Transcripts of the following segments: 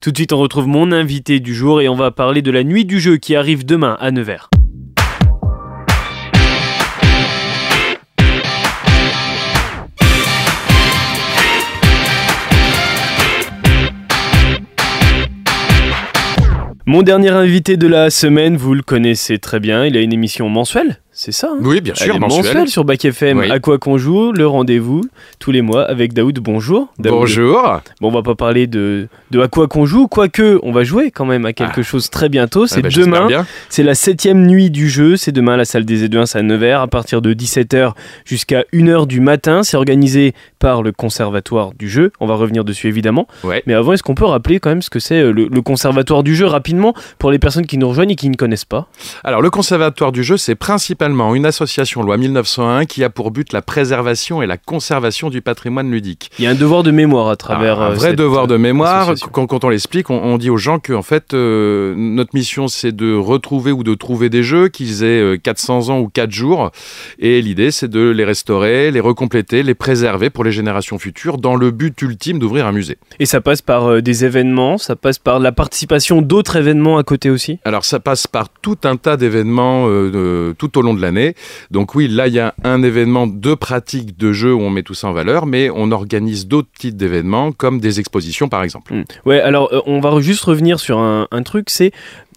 Tout de suite, on retrouve mon invité du jour et on va parler de la nuit du jeu qui arrive demain à Nevers. Mon dernier invité de la semaine, vous le connaissez très bien, il a une émission mensuelle c'est ça hein Oui, bien sûr, Elle est mensuel. mensuelle sur Bac FM. Oui. À quoi qu'on joue, le rendez-vous tous les mois avec Daoud. Bonjour. Daoud. Bonjour. Bon, on va pas parler de, de à quoi qu'on joue, quoique on va jouer quand même à quelque chose très bientôt. C'est Ah bah, j'espère demain. C'est la septième nuit du jeu. C'est demain à la salle des Éduins à Nevers à partir de 17h jusqu'à 1h du matin. C'est organisé par le Conservatoire du jeu. On va revenir dessus évidemment. Ouais. Mais avant, est-ce qu'on peut rappeler quand même ce que c'est euh, le, le Conservatoire du jeu rapidement pour les personnes qui nous rejoignent et qui ne connaissent pas? Alors, le Conservatoire du jeu, c'est principalement une association loi 1901 qui a pour but la préservation et la conservation du patrimoine ludique. Il y a un devoir de mémoire à travers. Ah, un euh, vrai cette, devoir de euh, mémoire. Quand, quand on l'explique, on, on dit aux gens que en fait, euh, notre mission, c'est de retrouver ou de trouver des jeux qu'ils aient euh, 400 ans ou 4 jours. Et l'idée, c'est de les restaurer, les recompléter, les préserver pour les générations futures, dans le but ultime d'ouvrir un musée. Et ça passe par euh, des événements, ça passe par la participation d'autres événements à côté aussi? Alors ça passe par tout un tas d'événements euh, tout au long de l'année. Donc oui, là il y a un événement de pratique de jeu où on met tout ça en valeur, mais on organise d'autres types d'événements comme des expositions par exemple. Mm. Ouais, alors euh, on va juste revenir sur un, un truc, c'est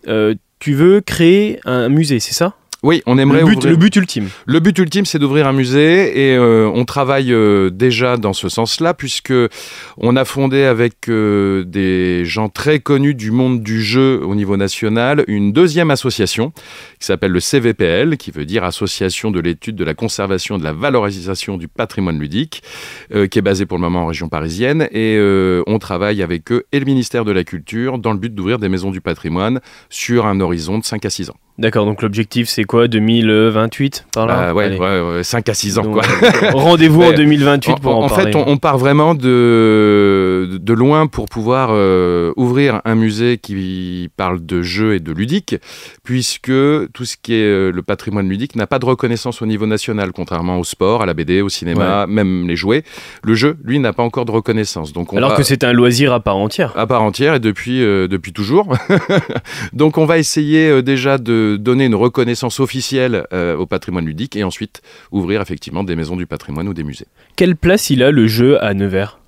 euh, tu veux créer un musée, c'est ça? Oui, on aimerait le but, ouvrir- le but ultime. Le but ultime, c'est d'ouvrir un musée et euh, on travaille euh, déjà dans ce sens-là puisque on a fondé avec euh, des gens très connus du monde du jeu au niveau national une deuxième association qui s'appelle le CVPL, qui veut dire Association de l'étude de la conservation et de la valorisation du patrimoine ludique, qui est basée pour le moment en région parisienne et on travaille avec eux et le ministère de la Culture dans le but d'ouvrir des maisons du patrimoine sur un horizon de 5 à 6 ans. D'accord, donc l'objectif c'est quoi 2028 par là Ah ouais, ouais, ouais, 5 à 6 ans Donc, quoi. euh, Rendez-vous en Mais 2028 pour en, en parler. fait, on, on part vraiment de, de loin pour pouvoir euh, ouvrir un musée qui parle de jeux et de ludique, puisque tout ce qui est euh, le patrimoine ludique n'a pas de reconnaissance au niveau national, contrairement au sport, à la BD, au cinéma, même les jouets. Le jeu, lui, n'a pas encore de reconnaissance. Donc on Alors va- que c'est un loisir à part entière. à part entière et depuis, euh, depuis toujours. Donc on va essayer euh, déjà de donner une reconnaissance officielle euh, au patrimoine ludique et ensuite ouvrir effectivement des maisons du patrimoine ou des musées. Quelle place il a le jeu à Nevers?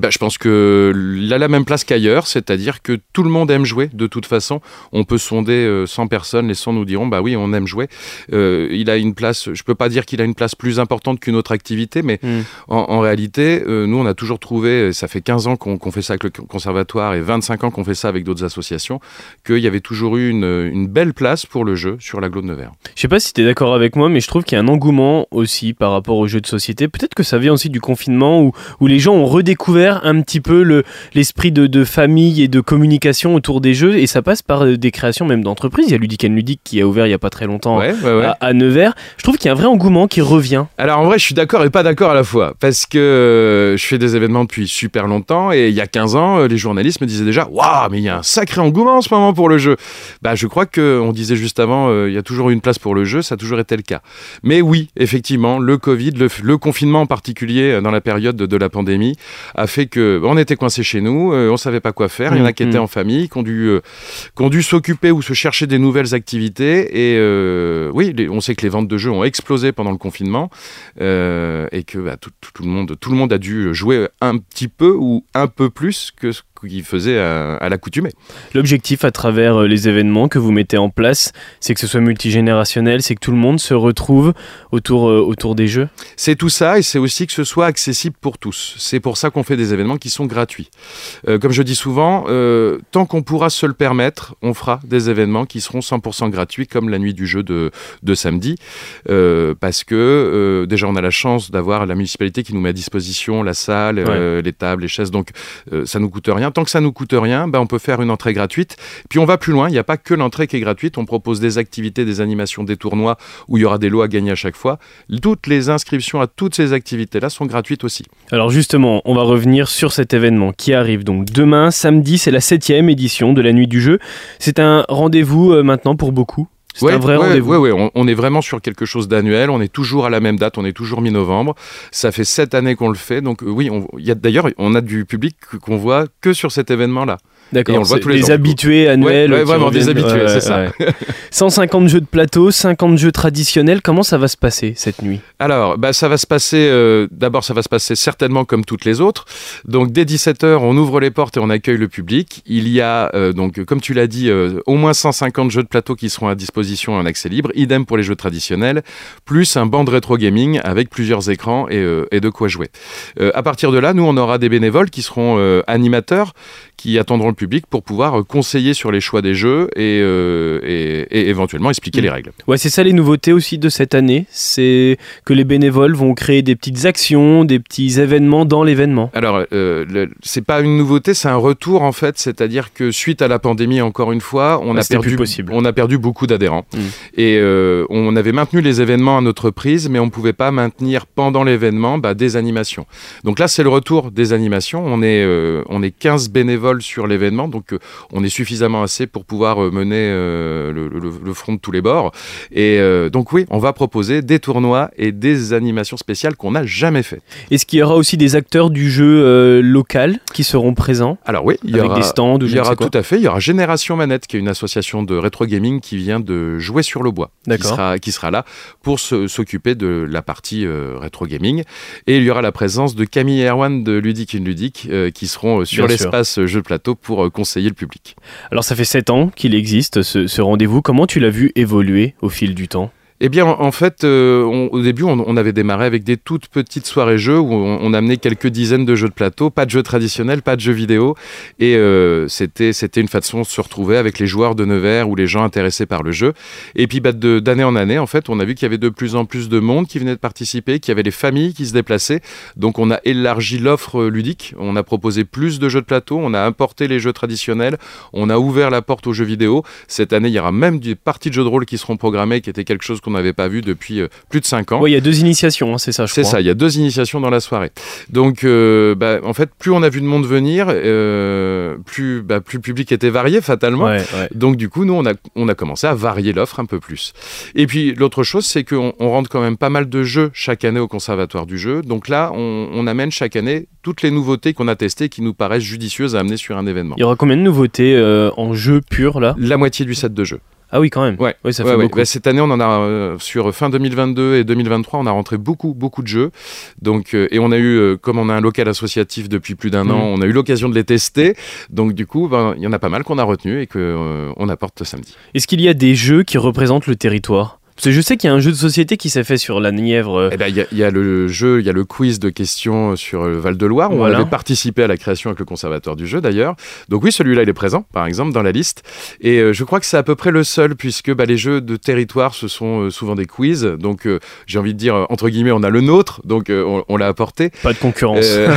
Ben, je pense qu'il a la même place qu'ailleurs, c'est-à-dire que tout le monde aime jouer de toute façon. On peut sonder euh, 100 personnes, les 100 nous diront bah oui, on aime jouer. Euh, il a une place, je peux pas dire qu'il a une place plus importante qu'une autre activité, mais Hmm. en, en réalité, euh, nous on a toujours trouvé, ça fait 15 ans qu'on fait ça avec le conservatoire et 25 ans qu'on fait ça avec d'autres associations, qu'il y avait toujours eu une, une belle place pour le jeu sur l'agglo de Nevers. Je sais pas si tu es d'accord avec moi, mais je trouve qu'il y a un engouement aussi par rapport aux jeux de société. Peut-être que ça vient aussi du confinement où, où les gens ont redécouvert un petit peu le- l'esprit de, de famille et de communication autour des jeux et ça passe par euh, des créations même d'entreprises. Il y a Ludic Ludic qui a ouvert il y a pas très longtemps Ouais, ouais, ouais. à, à Nevers. Je trouve qu'il y a un vrai engouement qui revient. Alors en vrai, je suis d'accord et pas d'accord à la fois. Parce que euh, je fais des événements depuis super longtemps et il y a 15 ans, euh, les journalistes me disaient déjà Waouh, mais il y a un sacré engouement en ce moment pour le jeu. Bah, je crois qu'on disait juste avant, euh, il y a toujours eu une place pour le jeu, ça a toujours été le cas. Mais oui, effectivement, le Covid, le, le confinement en particulier dans la période de, de la pandémie, a fait que on était coincés chez nous, euh, on savait pas quoi faire. Il y en a qui Mhm. étaient en famille, qui ont dû, euh, qui ont dû s'occuper ou se chercher des nouvelles activités. Et euh, oui, les- on sait que les ventes de jeux ont explosé pendant le confinement euh, et que bah, tout, tout- tout le monde, tout le monde a dû jouer un petit peu ou un peu plus que ce qu'il faisait à, à l'accoutumée. L'objectif à travers euh, les événements que vous mettez en place, c'est que ce soit multigénérationnel, c'est que tout le monde se retrouve autour, euh, autour des jeux? C'est tout ça et c'est aussi que ce soit accessible pour tous. C'est pour ça qu'on fait des événements qui sont gratuits. Euh, comme je dis souvent, euh, tant qu'on pourra se le permettre, on fera des événements qui seront 100% gratuits comme la nuit du jeu de, de samedi. Parce que déjà on a la chance d'avoir la municipalité qui nous met à disposition la salle, les tables, les chaises. Donc ça nous coûte rien. Tant que ça nous coûte rien, ben, on peut faire une entrée gratuite. Puis on va plus loin. Il n'y a pas que l'entrée qui est gratuite. On propose des activités, des animations, des tournois où il y aura des lots à gagner à chaque fois. Toutes les inscriptions à toutes ces activités-là sont gratuites aussi. Alors justement, on va revenir sur cet événement qui arrive donc demain, samedi, c'est la septième édition de la Nuit du Jeu. C'est un rendez-vous euh, maintenant pour beaucoup? C'est Ouais, un vrai ouais, rendez-vous. ouais, ouais, on, on est vraiment sur quelque chose d'annuel. On est toujours à la même date. On est toujours mi-novembre. Ça fait sept années qu'on le fait. Donc euh, oui, on- y a d'ailleurs, on a du public qu'on voit que sur cet événement-là. D'accord. Et on le voit tous les habitués annuels. Ouais, vraiment, des habitués, c'est ça. ouais. 150 jeux de plateau, 50 jeux traditionnels. Comment ça va se passer cette nuit? Alors, bah, ça va se passer. euh, D'abord, ça va se passer certainement comme toutes les autres. Donc, dès 17h, on ouvre les portes et on accueille le public. Il y a, euh, donc, comme tu l'as dit, euh, au moins 150 jeux de plateau qui seront à disposition en accès libre. Idem pour les jeux traditionnels, plus un banc de rétro gaming avec plusieurs écrans et, euh, et de quoi jouer. Euh, à partir de là, nous, on aura des bénévoles qui seront euh, animateurs, qui attendront le public pour pouvoir euh, conseiller sur les choix des jeux et, euh, et- et éventuellement expliquer Mm. les règles. Ouais, c'est ça les nouveautés aussi de cette année. C'est que les bénévoles vont créer des petites actions, des petits événements dans l'événement. Alors, euh, c'est pas une nouveauté, c'est un retour en fait. C'est-à-dire que suite à la pandémie, encore une fois, on a perdu, possible. on a perdu beaucoup d'adhérents. Mm. Et euh, on avait maintenu les événements à notre prise, mais on pouvait pas maintenir pendant l'événement bah, des animations. Donc là, c'est le retour des animations. On est, on est 15 bénévoles sur l'événement, donc euh, on est suffisamment assez pour pouvoir euh, mener euh, le, le- le front de tous les bords. Et donc oui, on va proposer des tournois et des animations spéciales qu'on n'a jamais fait. Est-ce qu'il y aura aussi des acteurs du jeu local qui seront présents? Alors oui, il y aura des stands ou Il y aura tout à fait. Il y aura Génération Manette, qui est une association de rétro gaming qui vient de jouer sur le bois, qui sera, qui sera là pour s'occuper de la partie euh, rétro gaming. Et il y aura la présence de Camille et Erwan de Ludique in Ludique euh, qui seront sur l'espace euh, plateau pour euh, conseiller le public. Alors ça fait 7 ans qu'il existe ce, ce rendez-vous. Comment tu l'as vu évoluer au fil du temps? Eh bien, en fait, euh, au début, on, avait démarré avec des toutes petites soirées jeux où on, amenait quelques dizaines de jeux de plateau, pas de jeux traditionnels, pas de jeux vidéo, et euh, c'était une façon de se retrouver avec les joueurs de Nevers ou les gens intéressés par le jeu. Et puis, bah, d'année en année, en fait, on a vu qu'il y avait de plus en plus de monde qui venait de participer, qu'il y avait les familles qui se déplaçaient. Donc, on a élargi l'offre ludique, on a proposé plus de jeux de plateau, on a importé les jeux traditionnels, on a ouvert la porte aux jeux vidéo. Cette année, il y aura même des parties de jeux de rôle qui seront programmées, qui était quelque chose qu'on n'avait pas vu depuis euh, plus de 5 ans. Ouais, il y a deux initiations, hein, c'est ça, je C'est ça, il y a deux initiations dans la soirée. Donc, euh, bah, en fait, plus on a vu de monde venir, euh, plus, bah, plus le public était varié fatalement. Ouais, ouais. Donc du coup, nous, on a, on a commencé à varier l'offre un peu plus. Et puis l'autre chose, c'est qu'on on rentre quand même pas mal de jeux chaque année au Conservatoire du jeu. Donc là, on, on amène chaque année toutes les nouveautés qu'on a testées et qui nous paraissent judicieuses à amener sur un événement. Il y aura combien de nouveautés euh, en jeu pur là? La moitié du set de jeux. Ah oui, quand même. Ouais, ça fait ouais. beaucoup. Bah, cette année, on en a euh, sur fin 2022 et 2023, on a rentré beaucoup, beaucoup de jeux. Donc, euh, et on a eu, euh, comme on a un local associatif depuis plus d'un Mhm. an, on a eu l'occasion de les tester. Donc, du coup, ben, il y en a pas mal qu'on a retenu et que euh, on apporte samedi. Est-ce qu'il y a des jeux qui représentent le territoire? Parce que je sais qu'il y a un jeu de société qui s'est fait sur la Nièvre. euh, Eh ben, il y, a- il y a le jeu, il y a le quiz de questions sur le Val-de-Loire. où Voilà. On avait participé à la création avec le conservateur du jeu d'ailleurs. Donc oui, celui-là, il est présent, par exemple, dans la liste. Et euh, je crois que c'est à peu près le seul, puisque bah, les jeux de territoire, ce sont euh, souvent des quiz. Donc euh, j'ai envie de dire, euh, entre guillemets, on a le nôtre, donc euh, on, on l'a apporté. Pas de concurrence. Euh,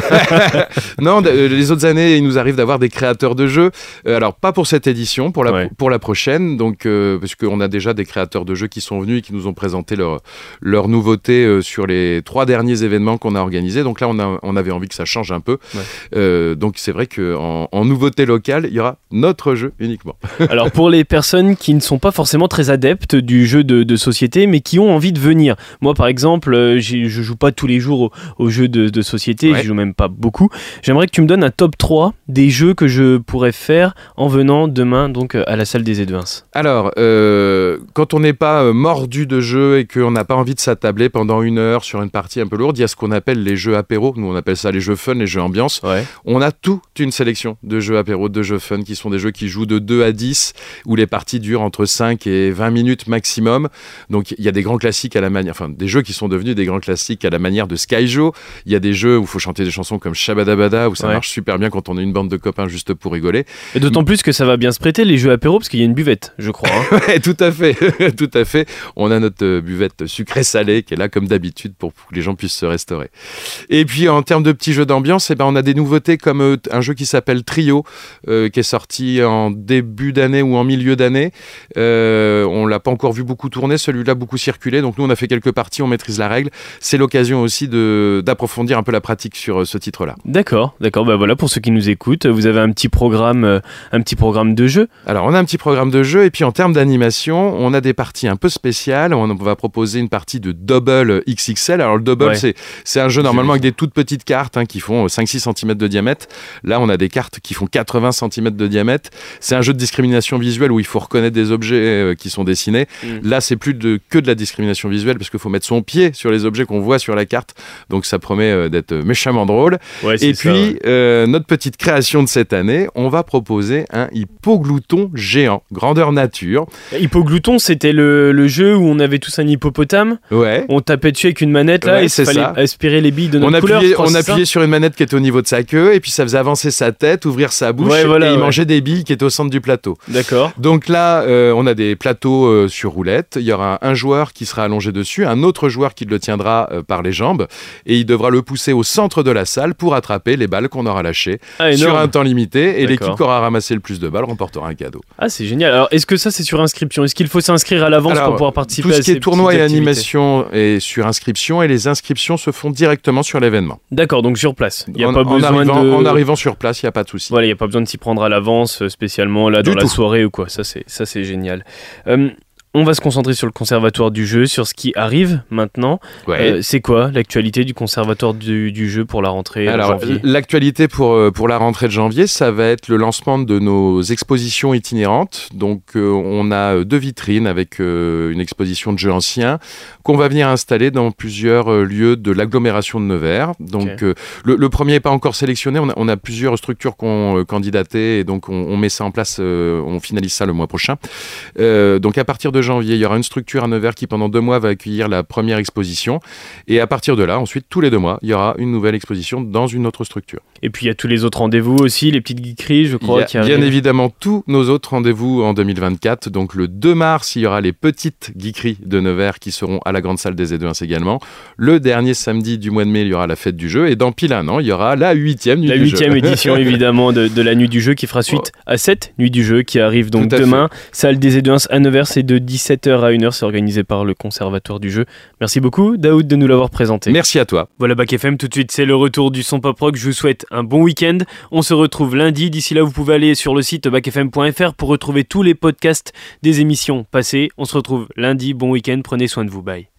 non, euh, les autres années, il nous arrive d'avoir des créateurs de jeux. Euh, alors, pas pour cette édition, pour la, Ouais. pour la prochaine, donc, euh, parce qu'on a déjà des créateurs de jeux qui sont venus et qui nous ont présenté leurs leur nouveautés euh, sur les trois derniers événements qu'on a organisés. Donc là, on, a, on avait envie que ça change un peu. Ouais. Euh, donc, c'est vrai qu'en en nouveauté locale, il y aura notre jeu uniquement. Alors pour les personnes qui ne sont pas forcément très adeptes du jeu de, de société, mais qui ont envie de venir. Moi par exemple, euh, je joue pas tous les jours au, au jeu de, de société, Ouais. je joue même pas beaucoup. J'aimerais que tu me donnes un top 3 des jeux que je pourrais faire en venant demain donc à la salle des Edvins. Alors, euh, quand on n'est pas euh, mordu de jeu et qu'on n'a pas envie de s'attabler pendant une heure sur une partie un peu lourde, il y a ce qu'on appelle les jeux apéro. Nous, on appelle ça les jeux fun, les jeux ambiance. Ouais. On a toute une sélection de jeux apéro, de jeux fun, qui sont des jeux qui jouent de 2 à 10, où les parties durent entre 5 et 20 minutes maximum. Donc il y a des grands classiques à la manière, enfin des jeux qui sont devenus des grands classiques à la manière de Skyjo. Il y a des jeux où il faut chanter des chansons comme Shabadabada, où ça Ouais. marche super bien quand on est une bande de copains juste pour rigoler. Et d'autant plus que ça va bien se prêter les jeux apéro parce qu'il y a une buvette, je crois. hein. Ouais, tout à fait, tout à fait. On a notre euh, buvette sucré-salé qui est là comme d'habitude pour que les gens puissent se restaurer. Et puis en termes de petits jeux d'ambiance, eh ben, on a des nouveautés comme euh, un jeu qui s'appelle Trio, euh, qui est sorti en début d'année ou en milieu d'année. Euh, on l'a pas encore vu beaucoup tourner, celui-là beaucoup circulé. Donc nous, on a fait quelques parties, on maîtrise la règle. C'est l'occasion aussi d'approfondir un peu la pratique sur ce titre-là. D'accord, d'accord. Bah voilà pour ceux qui nous écoutent, vous avez un petit programme, un petit programme de jeu? Alors, on a un petit programme de jeu et puis en termes d'animation, on a des parties un peu spéciales spécial. On va proposer une partie de double XXL. Alors le double, Ouais. c'est c'est un jeu normalement avec des toutes petites cartes hein, qui font 5-6 cm de diamètre. Là, on a des cartes qui font 80 cm de diamètre. C'est un jeu de discrimination visuelle où il faut reconnaître des objets euh, qui sont dessinés. Mm. Là, c'est plus de, que de la discrimination visuelle parce qu'il faut mettre son pied sur les objets qu'on voit sur la carte. Donc ça promet euh, d'être méchamment drôle. Ouais, Et ça, puis, ouais. euh, notre petite création de cette année, on va proposer un hippoglouton géant, grandeur nature. Hippoglouton, c'était le, le jeu où on avait tous un hippopotame. Ouais. On tapait dessus avec une manette là Ouais, et il fallait ça. aspirer les billes de notre On couleur. appuyait, on appuyait sur une manette qui était au niveau de sa queue, et puis ça faisait avancer sa tête, ouvrir sa bouche, Ouais, voilà, et il mangeait des billes qui étaient au centre du plateau. D'accord. Donc là, euh, on a des plateaux euh, sur roulette. Il y aura un joueur qui sera allongé dessus, un autre joueur qui le tiendra euh, par les jambes, et il devra le pousser au centre de la salle pour attraper les balles qu'on aura lâchées Ah, sur un temps limité. Et l'équipe qui aura ramassé le plus de balles remportera un cadeau. Ah, c'est génial. Alors, est-ce que ça, c'est sur inscription? Est-ce qu'il faut s'inscrire à l'avance pour pouvoir participer Tout à ce qui ces est tournoi et animation est sur inscription, et les inscriptions se font directement sur l'événement. D'accord, donc sur place. Il n'y a en, pas en arrivant, de. en arrivant sur place, il n'y a pas de souci. Voilà, il n'y a pas besoin de s'y prendre à l'avance, euh, spécialement là Du dans la soirée ou quoi. Ça, c'est ça, c'est génial. Euh, on va se concentrer sur le conservatoire du jeu, sur ce qui arrive maintenant. Ouais. Euh, c'est quoi l'actualité du conservatoire du, du jeu pour la rentrée en Alors, janvier? l'actualité pour, euh, pour la rentrée de janvier, ça va être le lancement de nos expositions itinérantes. Donc, euh, on a deux vitrines avec euh, une exposition de jeux anciens qu'on va venir installer dans plusieurs lieux de l'agglomération de Nevers. Donc, le, le premier n'est pas encore sélectionné. On a, on a plusieurs structures qui ont euh, candidaté et donc on, on met ça en place, on finalise ça le mois prochain. Donc, à partir de janvier, il y aura une structure à Nevers qui, pendant deux mois, va accueillir la première exposition. Et à partir de là, ensuite, tous les deux mois, il y aura une nouvelle exposition dans une autre structure. Et puis il y a tous les autres rendez-vous aussi, les petites geekeries, je Il crois, y a bien évidemment tous nos autres rendez-vous en 2024. Donc le 2 mars, il y aura les petites geekeries de Nevers qui seront à la grande salle des E2 également. Le dernier samedi du mois de mai, il y aura la fête du jeu. Et dans pile un an, il y aura la huitième nuit La du jeu. huitième édition évidemment de, de la nuit du jeu qui fera suite à cette nuit du jeu qui arrive donc demain. Salle des Éduins à Nevers, c'est de 17h à 1h, c'est organisé par le Conservatoire du jeu. Merci beaucoup Daoud de nous l'avoir présenté. Merci à toi. Voilà Bac FM, tout de suite c'est le retour du son pop rock. Je vous souhaite un bon week-end. On se retrouve lundi. D'ici là, vous pouvez aller sur le site bacfm.fr pour retrouver tous les podcasts des émissions passées. On se retrouve lundi. Bon week-end. Prenez soin de vous. Bye.